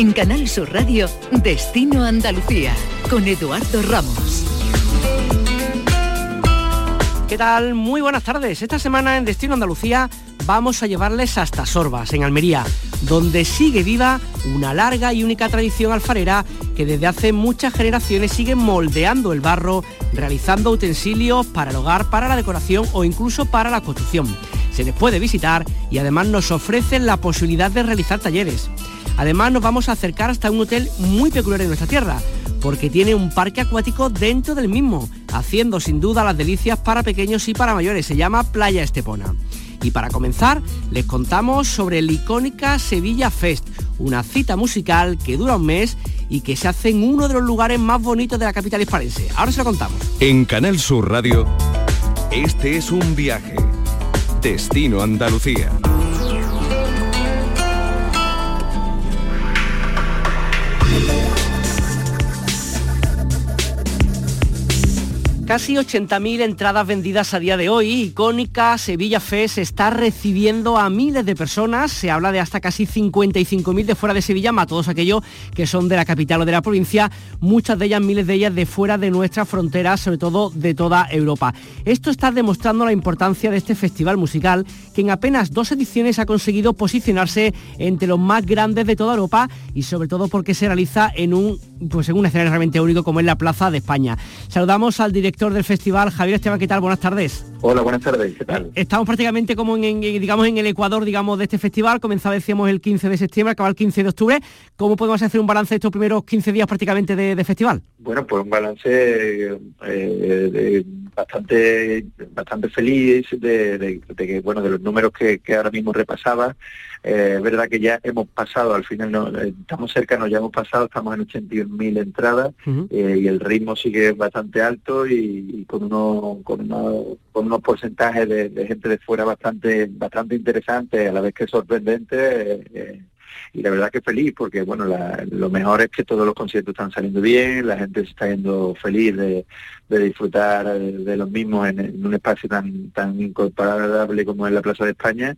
En Canal Sur Radio, Destino Andalucía, con Eduardo Ramos. ¿Qué tal? Muy buenas tardes. Esta semana en Destino Andalucía vamos a llevarles hasta Sorbas, en Almería, donde sigue viva una larga y única tradición alfarera que desde hace muchas generaciones sigue moldeando el barro, realizando utensilios para el hogar, para la decoración o incluso para la construcción. Se les puede visitar y además nos ofrecen la posibilidad de realizar talleres. Además nos vamos a acercar hasta un hotel muy peculiar en nuestra tierra, porque tiene un parque acuático dentro del mismo, haciendo sin duda las delicias para pequeños y para mayores. Se llama Playa Estepona. Y para comenzar, les contamos sobre el icónica Sevilla Fest, una cita musical que dura un mes y que se hace en uno de los lugares más bonitos de la capital hispalense. Ahora se lo contamos. En Canal Sur Radio, este es un viaje. Destino Andalucía. Casi 80.000 entradas vendidas a día de hoy. Icónica Sevilla Fest está recibiendo a miles de personas. Se habla de hasta casi 55.000 de fuera de Sevilla, más todos aquellos que son de la capital o de la provincia. Muchas de ellas, miles de ellas de fuera de nuestras fronteras, sobre todo de toda Europa. Esto está demostrando la importancia de este festival musical que en apenas dos ediciones ha conseguido posicionarse entre los más grandes de toda Europa y sobre todo porque se realiza en un, pues en un escenario realmente único como es la Plaza de España. Saludamos al director del festival, Javier Esteban, ¿qué tal? Buenas tardes. Hola, buenas tardes, ¿qué tal? Estamos prácticamente como en, digamos, en el Ecuador, digamos, de este festival. Comenzaba, decíamos, el 15 de septiembre, acaba el 15 de octubre. ¿Cómo podemos hacer un balance de estos primeros 15 días prácticamente de, festival? Bueno, pues un balance eh, bastante bastante feliz de, que, bueno, de los números que, ahora mismo repasaba. Eh, es verdad que ya hemos pasado, al final no, eh, estamos cercanos, ya hemos pasado, estamos en 81.000 entradas y el ritmo sigue bastante alto y, con, uno, con, con unos porcentajes de, gente de fuera bastante bastante interesantes, a la vez que sorprendente y la verdad que feliz porque bueno lo mejor es que todos los conciertos están saliendo bien la gente se está yendo feliz de, disfrutar de los mismos en, un espacio tan tan incomparable como es la Plaza de España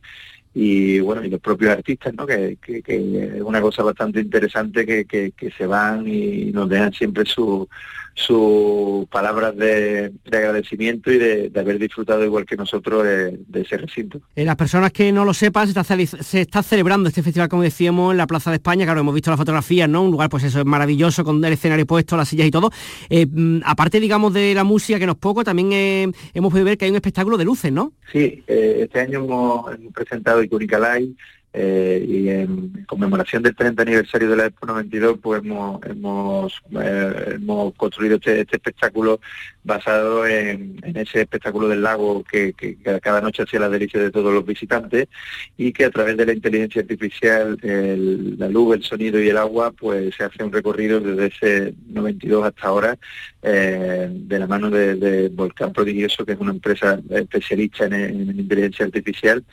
y bueno y los propios artistas no que, es una cosa bastante interesante que, que se van y nos dejan siempre su sus palabras de, agradecimiento y de, haber disfrutado igual que nosotros de, ese recinto. Eh, las personas que no lo sepan, se está, celebrando este festival, como decíamos, en la Plaza de España, claro, hemos visto las fotografías, ¿no? Un lugar, pues eso, es maravilloso, con el escenario puesto, las sillas y todo. Eh, mm, aparte, digamos, de la música, que no es poco, también eh, hemos podido ver que hay un espectáculo de luces, ¿no? Sí, este año hemos, presentado Icónica Live, eh, y en conmemoración del 30 aniversario de la Expo 92 pues hemos hemos, eh, hemos construido este, este, espectáculo basado en, ese espectáculo del lago que, cada noche hacía la delicia de todos los visitantes y que a través de la inteligencia artificial la luz, el sonido y el agua pues se hace un recorrido desde ese 92 hasta ahora eh, de la mano de, Volcán Prodigioso que es una empresa especialista en inteligencia artificial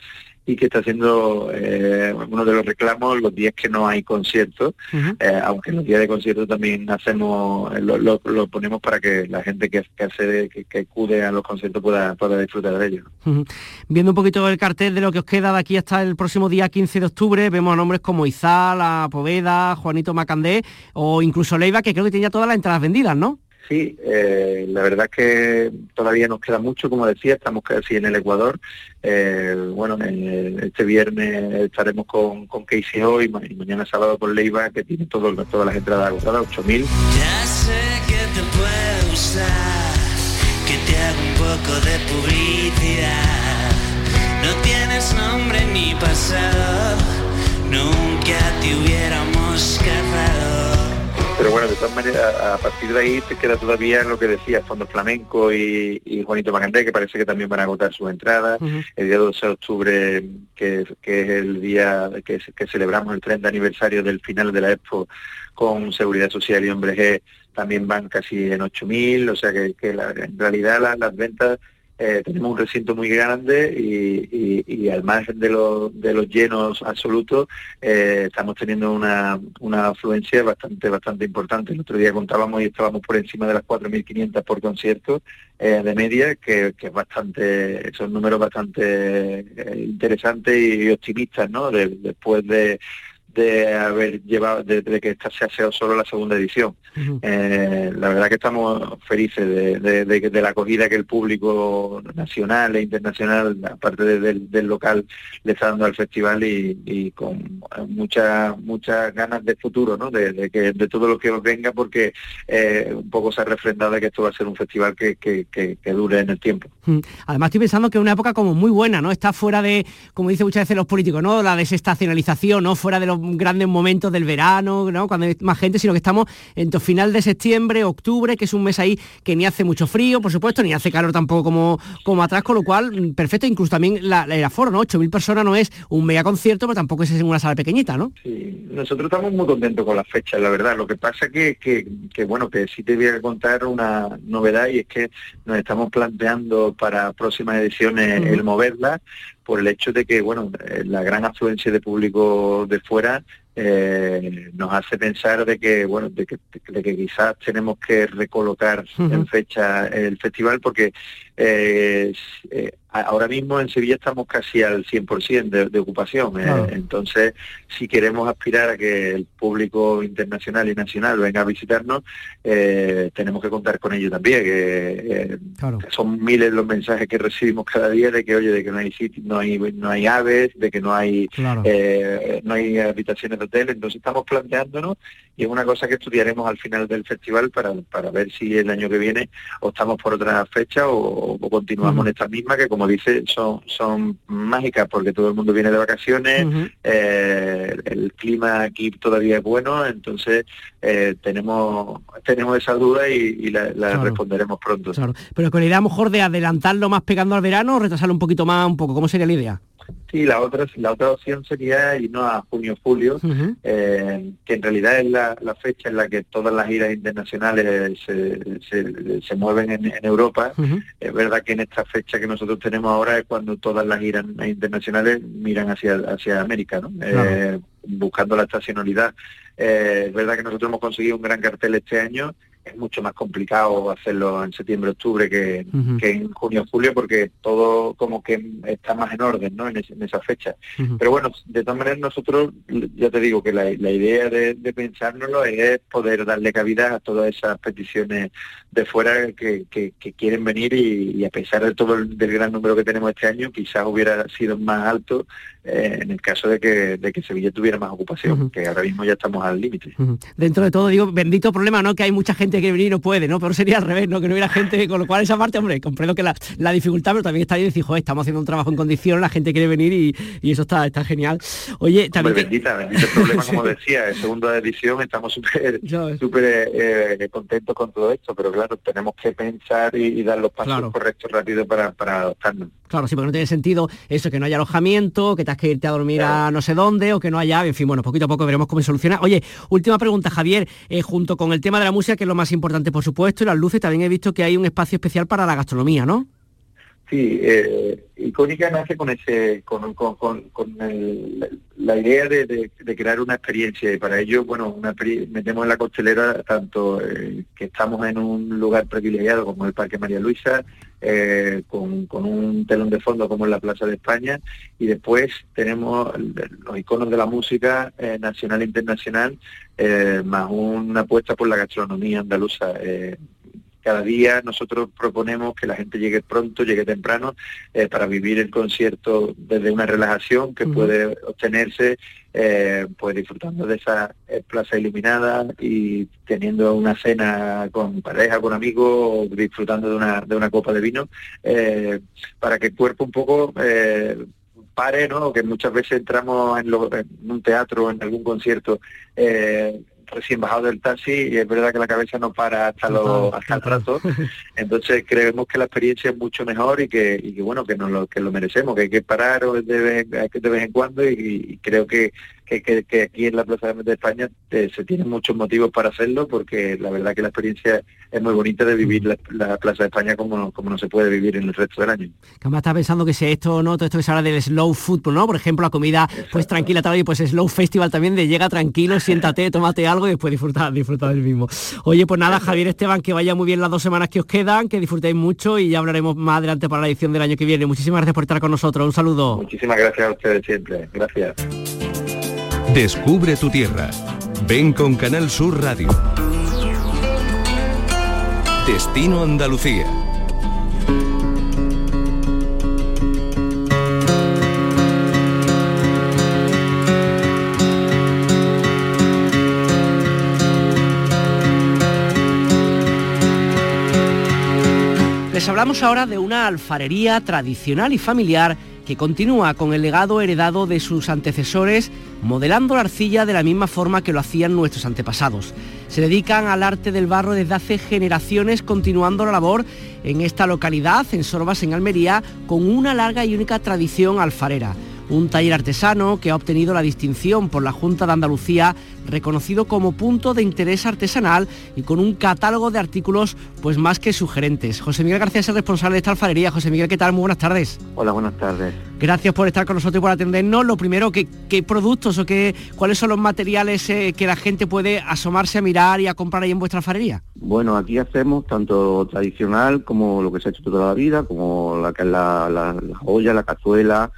y que está haciendo eh, uno de los reclamos los días que no hay conciertos, eh, aunque en los días de concierto también hacemos, eh, lo, ponemos para que la gente que, accede, que, acude a los conciertos pueda, pueda disfrutar de ellos. Viendo un poquito el cartel de lo que os queda de aquí hasta el próximo día 15 de octubre, vemos a nombres como Izal, Poveda, Juanito Macandé o incluso Leiva, que creo que tenía todas las entradas vendidas, ¿no? Sí, eh, la verdad es que todavía nos queda mucho, como decía, estamos casi en el Ecuador. Eh, bueno, este viernes estaremos con, con Casey hoy y mañana sábado con Leiva, que tiene todo, todas las entradas agotadas, 8.000. Ya sé que te puedo usar, que te hago un poco de publicidad. No tienes nombre ni pasado, nunca te hubiéramos casado pero bueno, de todas maneras, a partir de ahí te queda todavía lo que decía Fondo Flamenco y, Juanito Macandé, que parece que también van a agotar sus entradas. El día 12 de octubre, que, es el día que, celebramos el 30 aniversario del final de la Expo con Seguridad Social y Hombre G, también van casi en 8.000, o sea que, en realidad las ventas eh, tenemos un recinto muy grande y, al margen de, de los llenos absolutos eh, estamos teniendo una, afluencia bastante bastante importante. El otro día contábamos y estábamos por encima de las 4.500 por concierto eh, de media, que, es bastante, son números bastante interesantes y optimistas, ¿no? después de de haber llevado, de, que esta sea, sea solo la segunda edición. Eh, la verdad que estamos felices de, la acogida que el público nacional e internacional, aparte del, local, le está dando al festival y, con muchas muchas ganas de futuro, ¿no? De, que de todo lo que venga, porque eh, un poco se ha refrendado de que esto va a ser un festival que, dure en el tiempo. Además estoy pensando que es una época como muy buena, ¿no? Está fuera de, como dicen muchas veces los políticos, ¿no? La desestacionalización, ¿no? Fuera de los grandes momentos del verano, ¿no? Cuando hay más gente, sino que estamos en final de septiembre, octubre, que es un mes ahí que ni hace mucho frío, por supuesto, ni hace calor tampoco como, como atrás, con lo cual, mm, perfecto, incluso también la, el aforo, ¿no? 8.000 personas no es un mega concierto, pero tampoco es en una sala pequeñita, ¿no? Sí, nosotros estamos muy contentos con las fechas, la verdad. Lo que pasa que, que, que bueno, que sí te voy a contar una novedad y es que nos estamos planteando para próximas ediciones el moverla por el hecho de que, bueno, eh, la gran afluencia de público de fuera eh, nos hace pensar de que bueno de que, quizás tenemos que recolocar en fecha el festival porque eh, eh, ahora mismo en Sevilla estamos casi al 100% de, de ocupación. Eh, entonces, si queremos aspirar a que el público internacional y nacional venga a visitarnos, tenemos que contar con ello también. Que, son miles los mensajes que recibimos cada día de que, oye, de que no hay no hay, no hay aves, de que no hay, no hay habitaciones de hotel. Entonces, estamos planteándonos y es una cosa que estudiaremos al final del festival para, para ver si el año que viene optamos por otra fecha o o, continuamos en esta misma que como dice son son mágicas porque todo el mundo viene de vacaciones eh, el clima aquí todavía es bueno entonces eh, tenemos tenemos esa duda y, la, responderemos pronto. Pero con la idea mejor de adelantarlo más pegando al verano o retrasarlo un poquito más un poco cómo sería la idea Sí, la otra, la otra opción sería irnos a junio-julio, eh, que en realidad es la, fecha en la que todas las giras internacionales se, se, mueven en, Europa. Es verdad que en esta fecha que nosotros tenemos ahora es cuando todas las giras internacionales miran hacia, hacia América, ¿no? Eh, buscando la estacionalidad. Eh, es verdad que nosotros hemos conseguido un gran cartel este año es mucho más complicado hacerlo en septiembre, octubre que, en junio, julio, porque todo como que está más en orden ¿no? en, esa fecha. Pero bueno, de todas maneras nosotros, ya te digo que la, idea de, pensárnoslo es poder darle cabida a todas esas peticiones de fuera que, quieren venir y, a pesar de todo el del gran número que tenemos este año, quizás hubiera sido más alto eh, en el caso de que, de que Sevilla tuviera más ocupación, que ahora mismo ya estamos al límite. Dentro de todo, digo, bendito problema, ¿no? Que hay mucha gente que venir y no puede, ¿no? Pero sería al revés, ¿no? Que no hubiera gente, con lo cual esa parte, hombre, comprendo que la, dificultad, pero también está bien decir, joder, estamos haciendo un trabajo en condición, la gente quiere venir y, eso está, está genial. Oye, también... bendita, bendita el problema, como decía, en segunda edición estamos súper súper eh, contentos con todo esto, pero claro, tenemos que pensar y, dar los pasos correctos rápido para, para adoptarnos. Claro, sí, porque no tiene sentido eso, que no haya alojamiento, que te has que irte a dormir a no sé dónde, o que no haya, en fin, bueno, poquito a poco veremos cómo se soluciona. Oye, última pregunta, Javier, eh, junto con el tema de la música, que es lo más importante, por supuesto, y las luces, también he visto que hay un espacio especial para la gastronomía, ¿no? Sí, eh, Icónica nace con ese, con, con, la idea de, crear una experiencia y para ello, bueno, una, metemos en la costelera tanto eh, que estamos en un lugar privilegiado como el Parque María Luisa, eh, con, un telón de fondo como en la Plaza de España. Y después tenemos los iconos de la música eh, nacional e internacional, más una apuesta por la gastronomía andaluza. Cada día nosotros proponemos que la gente llegue pronto, llegue temprano, eh, para vivir el concierto desde una relajación que puede obtenerse eh, pues disfrutando de esa eh, plaza iluminada y teniendo una cena con pareja, con amigos, disfrutando de una, de una copa de vino, para que el cuerpo un poco pare, ¿no? Que muchas veces entramos en, en un teatro o en algún concierto recién bajado del taxi y es verdad que la cabeza no para hasta, lo, hasta el rato. Entonces creemos que la experiencia es mucho mejor y que, y que bueno, que, nos lo, que lo merecemos, que hay que parar de vez, de vez en cuando y creo que que, aquí en la Plaza de España eh, se tienen muchos motivos para hacerlo porque la verdad que la experiencia es muy bonita de vivir la, Plaza de España como, como no se puede vivir en el resto del año. Además está pensando que si esto no, todo esto que se habla del slow football, ¿no? Por ejemplo, la comida pues tranquila tal y pues slow festival también de llega tranquilo, siéntate, tómate algo y después disfrutar, disfrutar del mismo. Oye, pues nada, Javier Esteban, que vaya muy bien las dos semanas que os quedan, que disfrutéis mucho y ya hablaremos más adelante para la edición del año que viene. Muchísimas gracias por estar con nosotros. Un saludo. Muchísimas gracias a ustedes siempre. Gracias. Descubre tu tierra. Ven con Canal Sur Radio. Destino Andalucía. Les hablamos ahora de una alfarería tradicional y familiar que continúa con el legado heredado de sus antecesores, modelando la arcilla de la misma forma que lo hacían nuestros antepasados. Se dedican al arte del barro desde hace generaciones, continuando la labor en esta localidad, en Sorbas, en Almería, con una larga y única tradición alfarera un taller artesano que ha obtenido la distinción por la Junta de Andalucía, reconocido como punto de interés artesanal y con un catálogo de artículos pues más que sugerentes. José Miguel García es el responsable de esta alfarería. José Miguel, ¿qué tal? Muy buenas tardes. Hola, buenas tardes. Gracias por estar con nosotros y por atendernos. Lo primero, ¿qué, productos o qué, cuáles son los materiales eh, que la gente puede asomarse a mirar y a comprar ahí en vuestra alfarería? Bueno, aquí hacemos tanto tradicional como lo que se ha hecho toda la vida, como la que es la, la, la joya, la cazuela,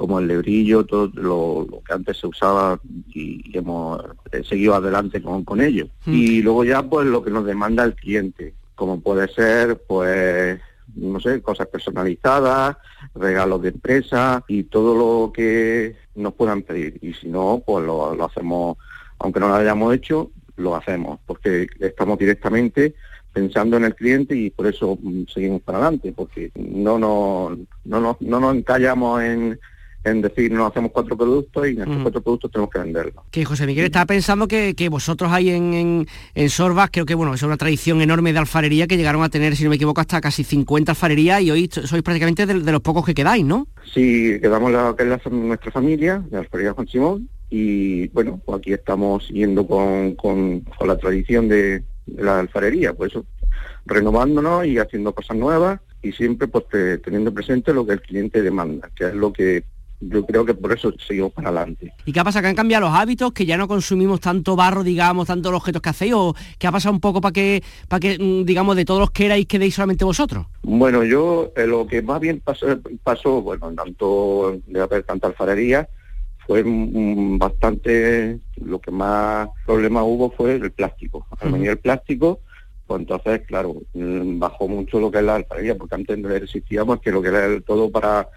como el lebrillo, todo lo, que antes se usaba y, hemos seguido adelante con, con ello. Hmm. Y luego ya pues lo que nos demanda el cliente, como puede ser pues no sé, cosas personalizadas, regalos de empresa y todo lo que nos puedan pedir. Y si no, pues lo, lo hacemos, aunque no lo hayamos hecho, lo hacemos, porque estamos directamente pensando en el cliente y por eso mm, seguimos para adelante, porque no, no, no, no, no nos encallamos en en decir, no hacemos cuatro productos y en estos cuatro productos tenemos que venderlos. Que José Miguel estaba pensando que, vosotros ahí en, en, Sorbas, creo que bueno, es una tradición enorme de alfarería que llegaron a tener, si no me equivoco, hasta casi 50 alfarerías y hoy sois prácticamente de, los pocos que quedáis, ¿no? Sí, quedamos la, que es nuestra familia, de Alfarería Juan Simón, y bueno, pues aquí estamos siguiendo con, con, la tradición de, la alfarería, por eso renovándonos y haciendo cosas nuevas y siempre pues teniendo presente lo que el cliente demanda, que es lo que yo creo que por eso seguimos para adelante. ¿Y qué ha pasado? ¿Que han cambiado los hábitos? ¿Que ya no consumimos tanto barro, digamos, tantos objetos que hacéis? ¿O qué ha pasado un poco para que, para que mm, digamos, de todos los que erais quedéis solamente vosotros? Bueno, yo eh, lo que más bien pasó, pasó bueno, tanto de haber tanta alfarería, fue bastante, lo que más problema hubo fue el plástico. Al venir el plástico, pues entonces, claro, mm, bajó mucho lo que es la alfarería, porque antes no existíamos que lo que era el todo para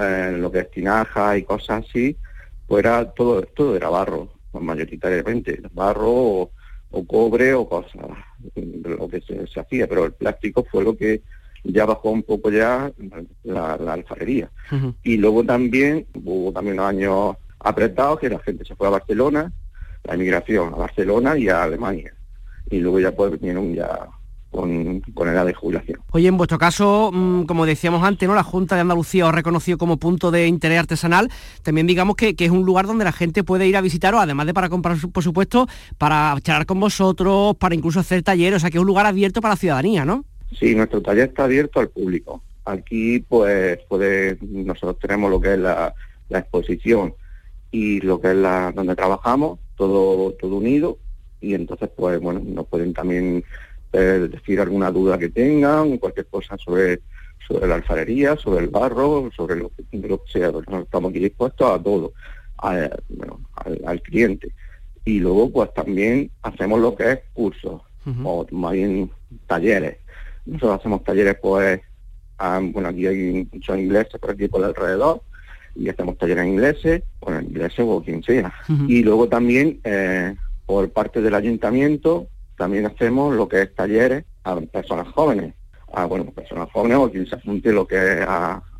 eh, lo que es tinaja y cosas así, pues era todo, todo era barro, mayoritariamente, barro o, cobre o cosas, lo que se, hacía, pero el plástico fue lo que ya bajó un poco ya la, alfarería. Y luego también hubo también unos años apretados que la gente se fue a Barcelona, la emigración a Barcelona y a Alemania. Y luego ya pues vinieron ya con, edad de jubilación. Oye, en vuestro caso, mm, como decíamos antes, ¿no? La Junta de Andalucía os ha reconocido como punto de interés artesanal. También digamos que, es un lugar donde la gente puede ir a visitaros, además de para comprar, por supuesto, para charlar con vosotros, para incluso hacer talleres, o sea que es un lugar abierto para la ciudadanía, ¿no? Sí, nuestro taller está abierto al público. Aquí, pues, puede, nosotros tenemos lo que es la, exposición y lo que es la donde trabajamos, todo, todo unido, y entonces, pues, bueno, nos pueden también decir alguna duda que tengan, cualquier cosa sobre sobre la alfarería, sobre el barro, sobre lo que, sea. Estamos aquí dispuestos a todo, bueno, al, cliente. Y luego pues también hacemos lo que es cursos, o más bien talleres. Nosotros hacemos talleres pues, bueno, aquí hay muchos ingleses por aquí por alrededor, y hacemos talleres en ingleses, o en ingleses o quien sea. Y luego también eh, por parte del ayuntamiento también hacemos lo que es talleres a personas jóvenes, a bueno, personas jóvenes o quien se apunte lo que es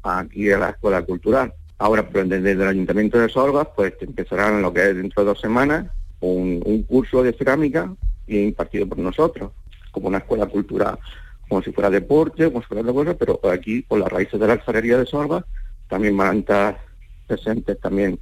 aquí a la escuela cultural. Ahora, pues, desde el Ayuntamiento de Sorgas, pues empezarán lo que es dentro de dos semanas un, curso de cerámica impartido por nosotros, como una escuela cultural, como si fuera deporte, como si fuera otra cosa, pero aquí, por las raíces de la alfarería de Sorgas, también van a estar presentes también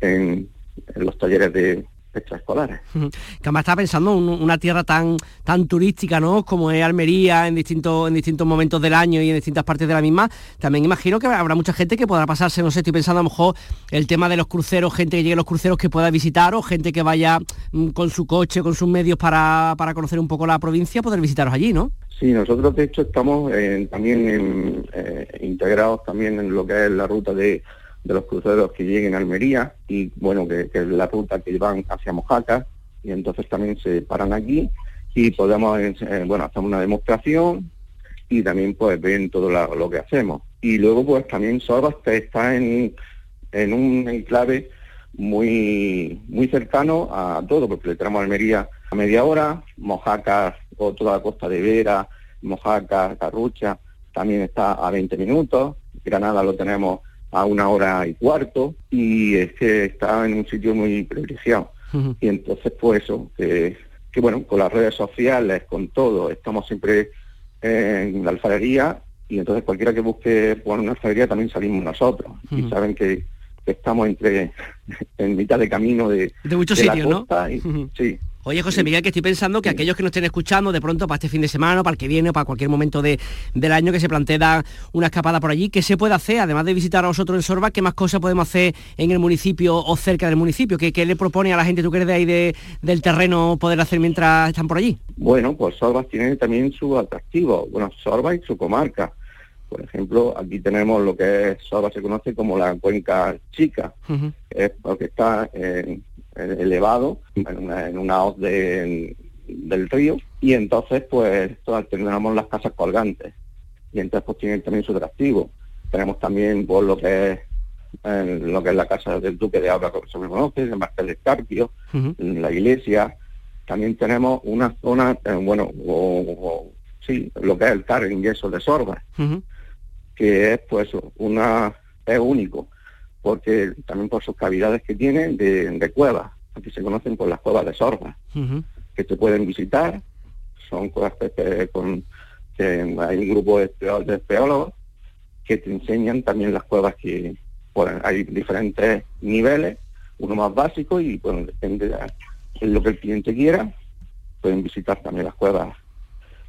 en los talleres de, extraescolares. Que además está pensando en una tierra tan tan turística, ¿no? Como es Almería en distintos en distintos momentos del año y en distintas partes de la misma. También imagino que habrá mucha gente que podrá pasarse, no sé, estoy pensando a lo mejor el tema de los cruceros, gente que llegue a los cruceros que pueda visitar o gente que vaya mm, con su coche, con sus medios para, para conocer un poco la provincia, poder visitaros allí, ¿no? Sí, nosotros de hecho estamos también eh, integrados también en lo que es la ruta de de los cruceros que lleguen a Almería y bueno, que, es la ruta que van hacia Mojaca y entonces también se paran aquí y podemos, eh, bueno, hacer una demostración y también pues ven todo lo que hacemos. Y luego pues también Sorbas está en, en un enclave muy muy cercano a todo, porque le tenemos Almería a media hora, Mojaca o toda la costa de Vera, Mojaca, Carrucha, también está a 20 minutos, Granada lo tenemos a una hora y cuarto, y es que está en un sitio muy privilegiado. Y entonces, pues eso, que, que bueno, con las redes sociales, con todo, estamos siempre en la alfarería y entonces cualquiera que busque por una alfarería también salimos nosotros. Y saben que, estamos entre en mitad de camino de, de muchos sitios, ¿no? Sí, Oye, José Miguel, que estoy pensando que aquellos que nos estén escuchando de pronto para este fin de semana, para el que viene, o para cualquier momento de, del año que se plantea una escapada por allí, ¿qué se puede hacer? Además de visitar a vosotros en Sorba, ¿qué más cosas podemos hacer en el municipio o cerca del municipio? ¿Qué, le propone a la gente, tú que eres de ahí del terreno, poder hacer mientras están por allí? Bueno, pues Sorba tiene también su atractivo, bueno, Sorba y su comarca. Por ejemplo, aquí tenemos lo que es Sorba se conoce como la cuenca chica, es porque está en elevado en una, hoz del río. Y entonces pues tenemos las casas colgantes y entonces pues tienen también su atractivo. Tenemos también por lo que es lo que es la casa del Duque de Alba, como se conoce, el Martel de Carpio, la iglesia. También tenemos una zona, eh, bueno, o, sí, lo que es el car en yeso de Sorba, que es pues una, es único porque también por sus cavidades que tienen de, cuevas, aquí se conocen por las cuevas de Sorba, que se pueden visitar, son cuevas con, que hay un grupo de, espeólogos que te enseñan también las cuevas que hay diferentes niveles, uno más básico y bueno, depende de lo que el cliente quiera, pueden visitar también las cuevas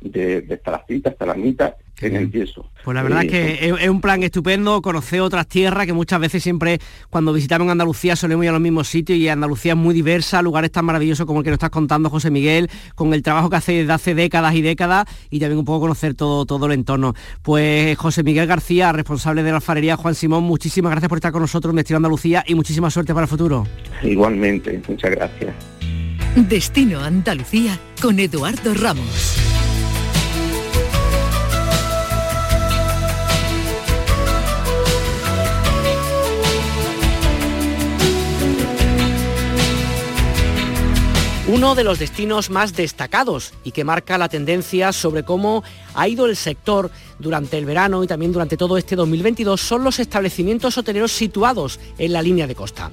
de, de estalactitas, estalagmitas en el yeso. Pues la verdad es que es, un plan estupendo, conocer otras tierras que muchas veces siempre cuando visitamos Andalucía solemos ir a los mismos sitios y Andalucía es muy diversa, lugares tan maravillosos como el que nos estás contando José Miguel, con el trabajo que hace desde hace décadas y décadas y también un poco conocer todo, todo el entorno. Pues José Miguel García, responsable de la alfarería Juan Simón, muchísimas gracias por estar con nosotros en Destino Andalucía y muchísima suerte para el futuro. Igualmente, muchas gracias. Destino Andalucía con Eduardo Ramos. Uno de los destinos más destacados y que marca la tendencia sobre cómo ha ido el sector durante el verano y también durante todo este 2022 son los establecimientos hoteleros situados en la línea de costa.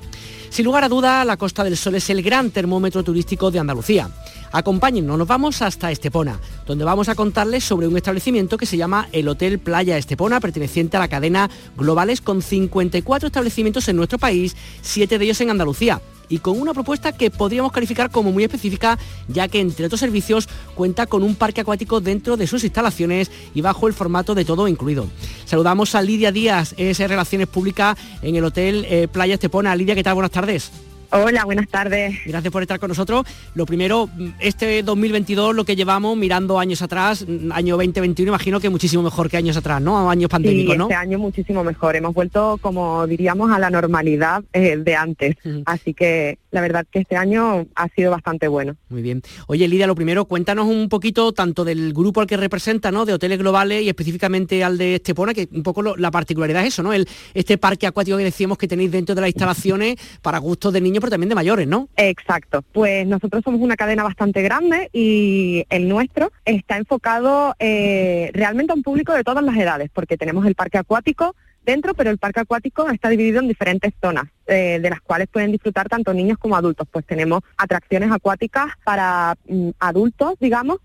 Sin lugar a duda, la Costa del Sol es el gran termómetro turístico de Andalucía. Acompáñennos, nos vamos hasta Estepona, donde vamos a contarles sobre un establecimiento que se llama el Hotel Playa Estepona, perteneciente a la cadena Globales, con 54 establecimientos en nuestro país, siete de ellos en Andalucía y con una propuesta que podríamos calificar como muy específica, ya que entre otros servicios cuenta con un parque acuático dentro de sus instalaciones y bajo el formato de todo incluido. Saludamos a Lidia Díaz, es Relaciones Públicas en el Hotel eh, Playa Estepona. Lidia, ¿qué tal? Buenas tardes tardes. Hola, buenas tardes. Gracias por estar con nosotros. Lo primero, este 2022, lo que llevamos mirando años atrás, año 2021, imagino que muchísimo mejor que años atrás, ¿no? Años pandémicos, sí, Este año muchísimo mejor. Hemos vuelto, como diríamos, a la normalidad eh, de antes. Así que la verdad que este año ha sido bastante bueno. Muy bien. Oye, Lidia, lo primero, cuéntanos un poquito tanto del grupo al que representa, ¿no? De hoteles globales y específicamente al de Estepona, que un poco la particularidad es eso, ¿no? El, este parque acuático que decíamos que tenéis dentro de las instalaciones para gustos de niños pero también de mayores, ¿no? Exacto. Pues nosotros somos una cadena bastante grande y el nuestro está enfocado eh, realmente a un público de todas las edades, porque tenemos el parque acuático dentro, pero el parque acuático está dividido en diferentes zonas. Eh, de las cuales pueden disfrutar tanto niños como adultos. Pues tenemos atracciones acuáticas para mm, adultos, digamos,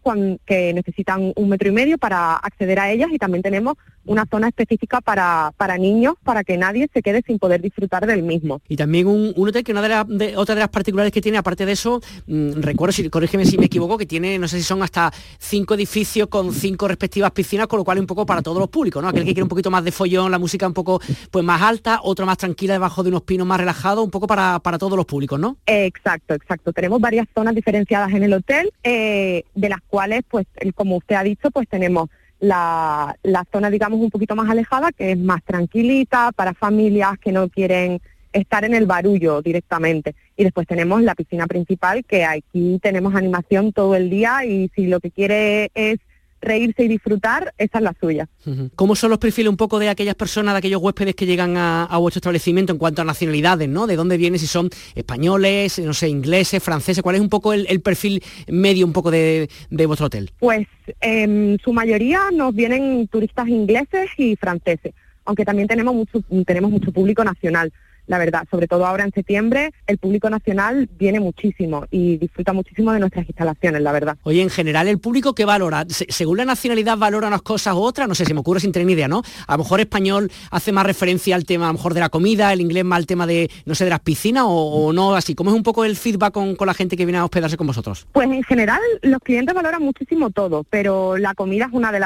que necesitan un metro y medio para acceder a ellas y también tenemos una zona específica para, para niños para que nadie se quede sin poder disfrutar del mismo. Y también un, hotel que una de, otra de las particulares que tiene, aparte de eso, mm, recuerdo, si, corrígeme si me equivoco, que tiene, no sé si son hasta cinco edificios con cinco respectivas piscinas, con lo cual un poco para todos los públicos, ¿no? Aquel que quiere un poquito más de follón, la música un poco pues más alta, otro más tranquila debajo de unos pinos más relajado, un poco para, todos los públicos, ¿no? Exacto, exacto. Tenemos varias zonas diferenciadas en el hotel, eh, de las cuales, pues, como usted ha dicho, pues tenemos la, la zona, digamos, un poquito más alejada, que es más tranquilita para familias que no quieren estar en el barullo directamente. Y después tenemos la piscina principal, que aquí tenemos animación todo el día y si lo que quiere es reírse y disfrutar, esa es la suya. ¿Cómo son los perfiles un poco de aquellas personas, de aquellos huéspedes que llegan a, vuestro establecimiento en cuanto a nacionalidades, ¿no? ¿De dónde vienen? Si son españoles, no sé, ingleses, franceses, ¿cuál es un poco el, perfil medio un poco de, vuestro hotel? Pues en su mayoría nos vienen turistas ingleses y franceses, aunque también tenemos mucho, tenemos mucho público nacional la verdad, sobre todo ahora en septiembre, el público nacional viene muchísimo y disfruta muchísimo de nuestras instalaciones, la verdad. Oye, en general, ¿el público qué valora? según la nacionalidad valora unas cosas u otras, no sé, si me ocurre sin tener ni idea, ¿no? A lo mejor español hace más referencia al tema a lo mejor de la comida, el inglés más al tema de, no sé, de las piscinas o, no así. ¿Cómo es un poco el feedback con, la gente que viene a hospedarse con vosotros? Pues en general los clientes valoran muchísimo todo, pero la comida es una de,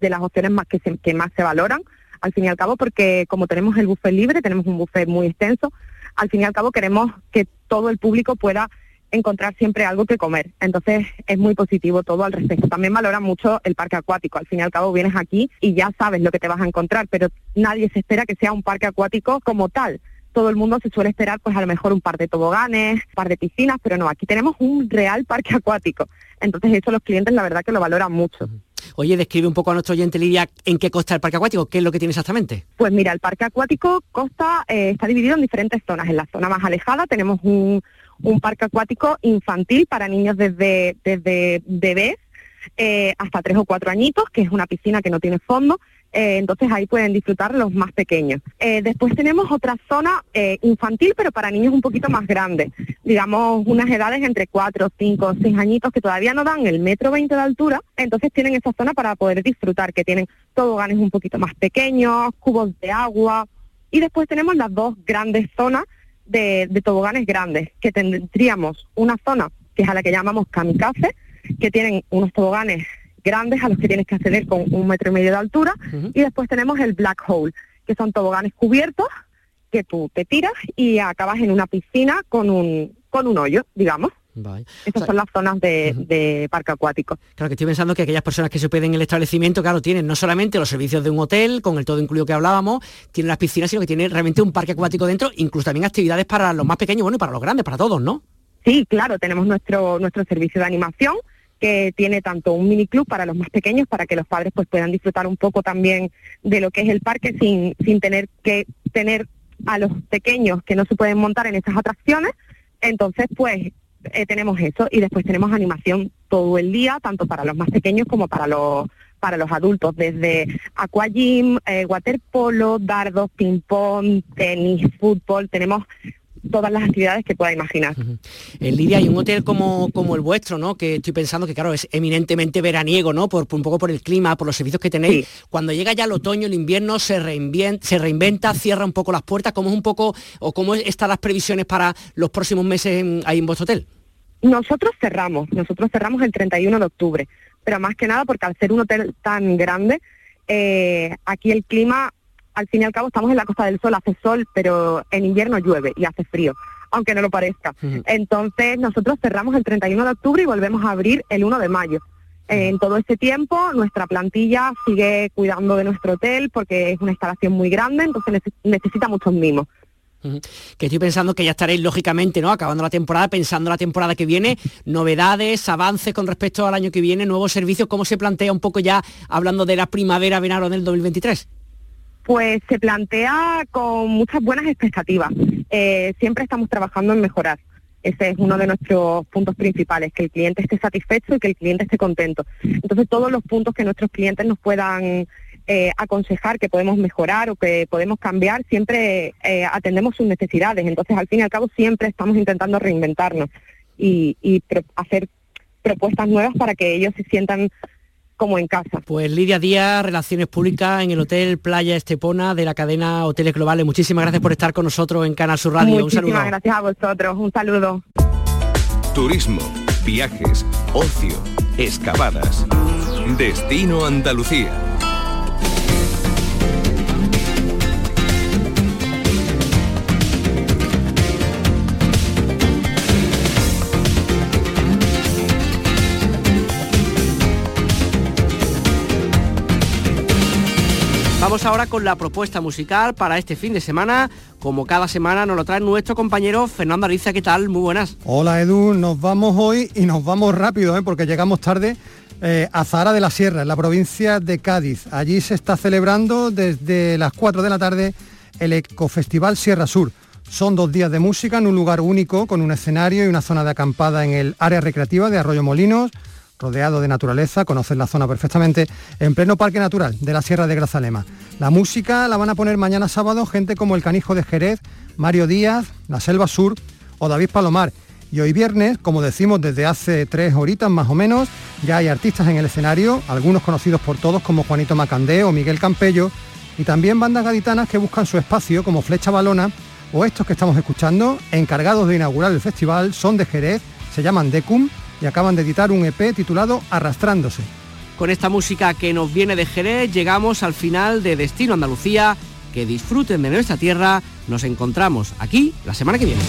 de las opciones más que, que más se valoran al fin y al cabo, porque como tenemos el buffet libre, tenemos un buffet muy extenso, al fin y al cabo queremos que todo el público pueda encontrar siempre algo que comer. Entonces es muy positivo todo al respecto. También valora mucho el parque acuático. Al fin y al cabo vienes aquí y ya sabes lo que te vas a encontrar, pero nadie se espera que sea un parque acuático como tal. Todo el mundo se suele esperar pues a lo mejor un par de toboganes, un par de piscinas, pero no, aquí tenemos un real parque acuático. Entonces eso los clientes la verdad que lo valoran mucho. Oye, describe un poco a nuestro oyente Lidia en qué consta el parque acuático, qué es lo que tiene exactamente. Pues mira, el parque acuático consta, eh, está dividido en diferentes zonas. En la zona más alejada tenemos un, parque acuático infantil para niños desde, desde bebés eh, hasta tres o cuatro añitos, que es una piscina que no tiene fondo. Eh, entonces ahí pueden disfrutar los más pequeños. Eh, después tenemos otra zona eh, infantil, pero para niños un poquito más grandes, digamos unas edades entre 4, 5, 6 añitos que todavía no dan el metro 20 de altura, entonces tienen esa zona para poder disfrutar, que tienen toboganes un poquito más pequeños, cubos de agua, y después tenemos las dos grandes zonas de, de toboganes grandes, que tendríamos una zona que es a la que llamamos kamikaze, que tienen unos toboganes grandes a los que tienes que acceder con un metro y medio de altura. Y después tenemos el black hole, que son toboganes cubiertos que tú te tiras y acabas en una piscina con un, con un hoyo, digamos. Estas son las zonas de, parque acuático. Claro, que estoy pensando que aquellas personas que se hospeden en el establecimiento, claro, tienen no solamente los servicios de un hotel, con el todo incluido que hablábamos, tienen las piscinas, sino que tienen realmente un parque acuático dentro, incluso también actividades para los más pequeños, bueno, y para los grandes, para todos, ¿no? Sí, claro, tenemos nuestro, nuestro servicio de animación, que tiene tanto un mini club para los más pequeños, para que los padres pues puedan disfrutar un poco también de lo que es el parque sin, sin tener que tener a los pequeños que no se pueden montar en esas atracciones. Entonces, pues eh, tenemos eso y después tenemos animación todo el día, tanto para los más pequeños como para los para los adultos, desde aquagym, eh, waterpolo, dardos, ping pong, tenis, fútbol, tenemos todas las actividades que pueda imaginar. En Lidia hay un hotel como, como el vuestro, ¿no? Que estoy pensando que, claro, es eminentemente veraniego, ¿no? Por, un poco por el clima, por los servicios que tenéis. Cuando llega ya el otoño, el invierno, se reinventa, se reinventa, cierra un poco las puertas. ¿Cómo es un poco, o cómo están las previsiones para los próximos meses ahí en vuestro hotel? Nosotros cerramos, nosotros cerramos el 31 de octubre, pero más que nada porque al ser un hotel tan grande, eh, aquí el clima al fin y al cabo estamos en la Costa del Sol, hace sol, pero en invierno llueve y hace frío, aunque no lo parezca. Entonces nosotros cerramos el 31 de octubre y volvemos a abrir el 1 de mayo. En todo este tiempo nuestra plantilla sigue cuidando de nuestro hotel porque es una instalación muy grande, entonces necesita muchos mimos. Que estoy pensando que ya estaréis lógicamente, ¿no? Acabando la temporada, pensando la temporada que viene, novedades, avances con respecto al año que viene, nuevos servicios, ¿cómo se plantea un poco ya hablando de la primavera, verano del 2023? Pues se plantea con muchas buenas expectativas. Eh, siempre estamos trabajando en mejorar. Ese es uno de nuestros puntos principales, que el cliente esté satisfecho y que el cliente esté contento. Entonces, todos los puntos que nuestros clientes nos puedan eh, aconsejar que podemos mejorar o que podemos cambiar, siempre eh, atendemos sus necesidades. Entonces, al fin y al cabo, siempre estamos intentando reinventarnos y, y hacer propuestas nuevas para que ellos se sientan como en casa. Pues Lidia Díaz, Relaciones Públicas en el Hotel Playa Estepona de la cadena Hoteles Globales. Muchísimas gracias por estar con nosotros en Canal Sur Radio. Muchísimas un saludo. gracias a vosotros. Un saludo. Turismo, viajes, ocio, excavadas. Destino Andalucía. Vamos ahora con la propuesta musical para este fin de semana. Como cada semana nos lo trae nuestro compañero Fernando Ariza. ¿Qué tal? Muy buenas. Hola Edu, nos vamos hoy y nos vamos rápido, ¿eh? porque llegamos tarde eh, a Zahara de la Sierra, en la provincia de Cádiz. Allí se está celebrando desde las 4 de la tarde el Ecofestival Sierra Sur. Son dos días de música en un lugar único, con un escenario y una zona de acampada en el área recreativa de Arroyo Molinos, rodeado de naturaleza, conocen la zona perfectamente, en pleno Parque Natural de la Sierra de Grazalema. La música la van a poner mañana sábado gente como el Canijo de Jerez, Mario Díaz, La Selva Sur o David Palomar. Y hoy viernes, como decimos desde hace tres horitas más o menos, ya hay artistas en el escenario, algunos conocidos por todos como Juanito Macandé o Miguel Campello, y también bandas gaditanas que buscan su espacio como Flecha Balona o estos que estamos escuchando, encargados de inaugurar el festival, son de Jerez, se llaman Decum y acaban de editar un EP titulado Arrastrándose. Con esta música que nos viene de Jerez llegamos al final de Destino Andalucía. Que disfruten de nuestra tierra. Nos encontramos aquí la semana que viene.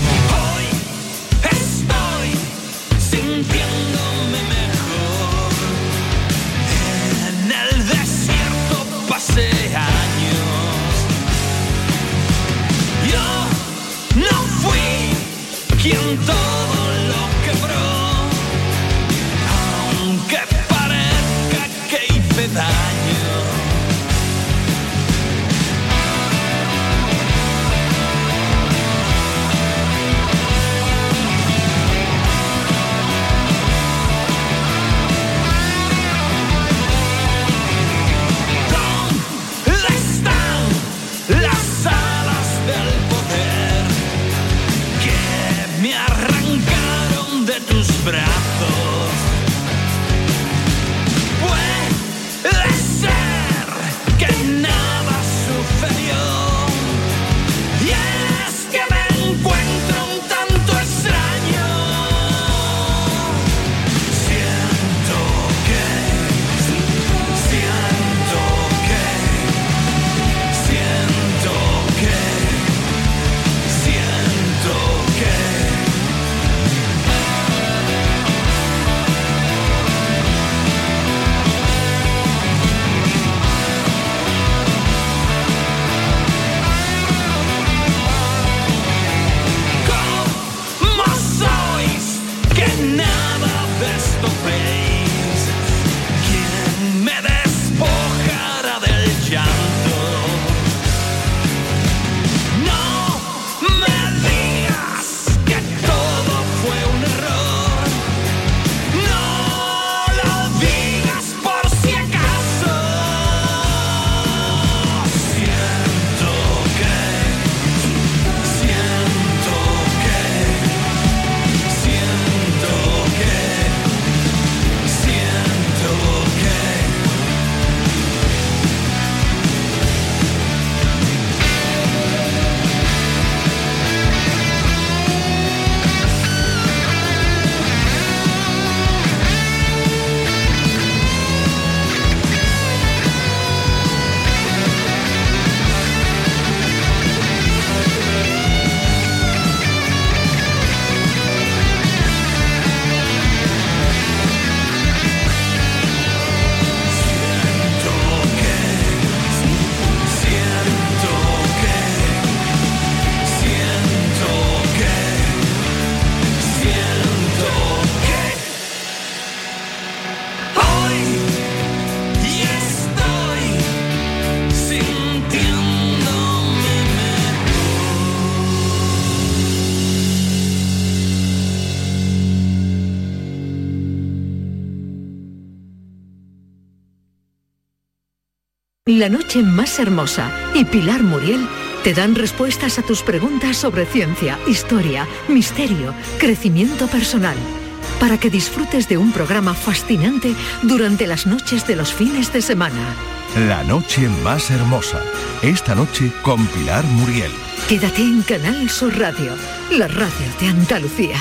La noche más hermosa y Pilar Muriel te dan respuestas a tus preguntas sobre ciencia, historia, misterio, crecimiento personal, para que disfrutes de un programa fascinante durante las noches de los fines de semana. La noche más hermosa, esta noche con Pilar Muriel. Quédate en Canal Sur Radio, la radio de Andalucía.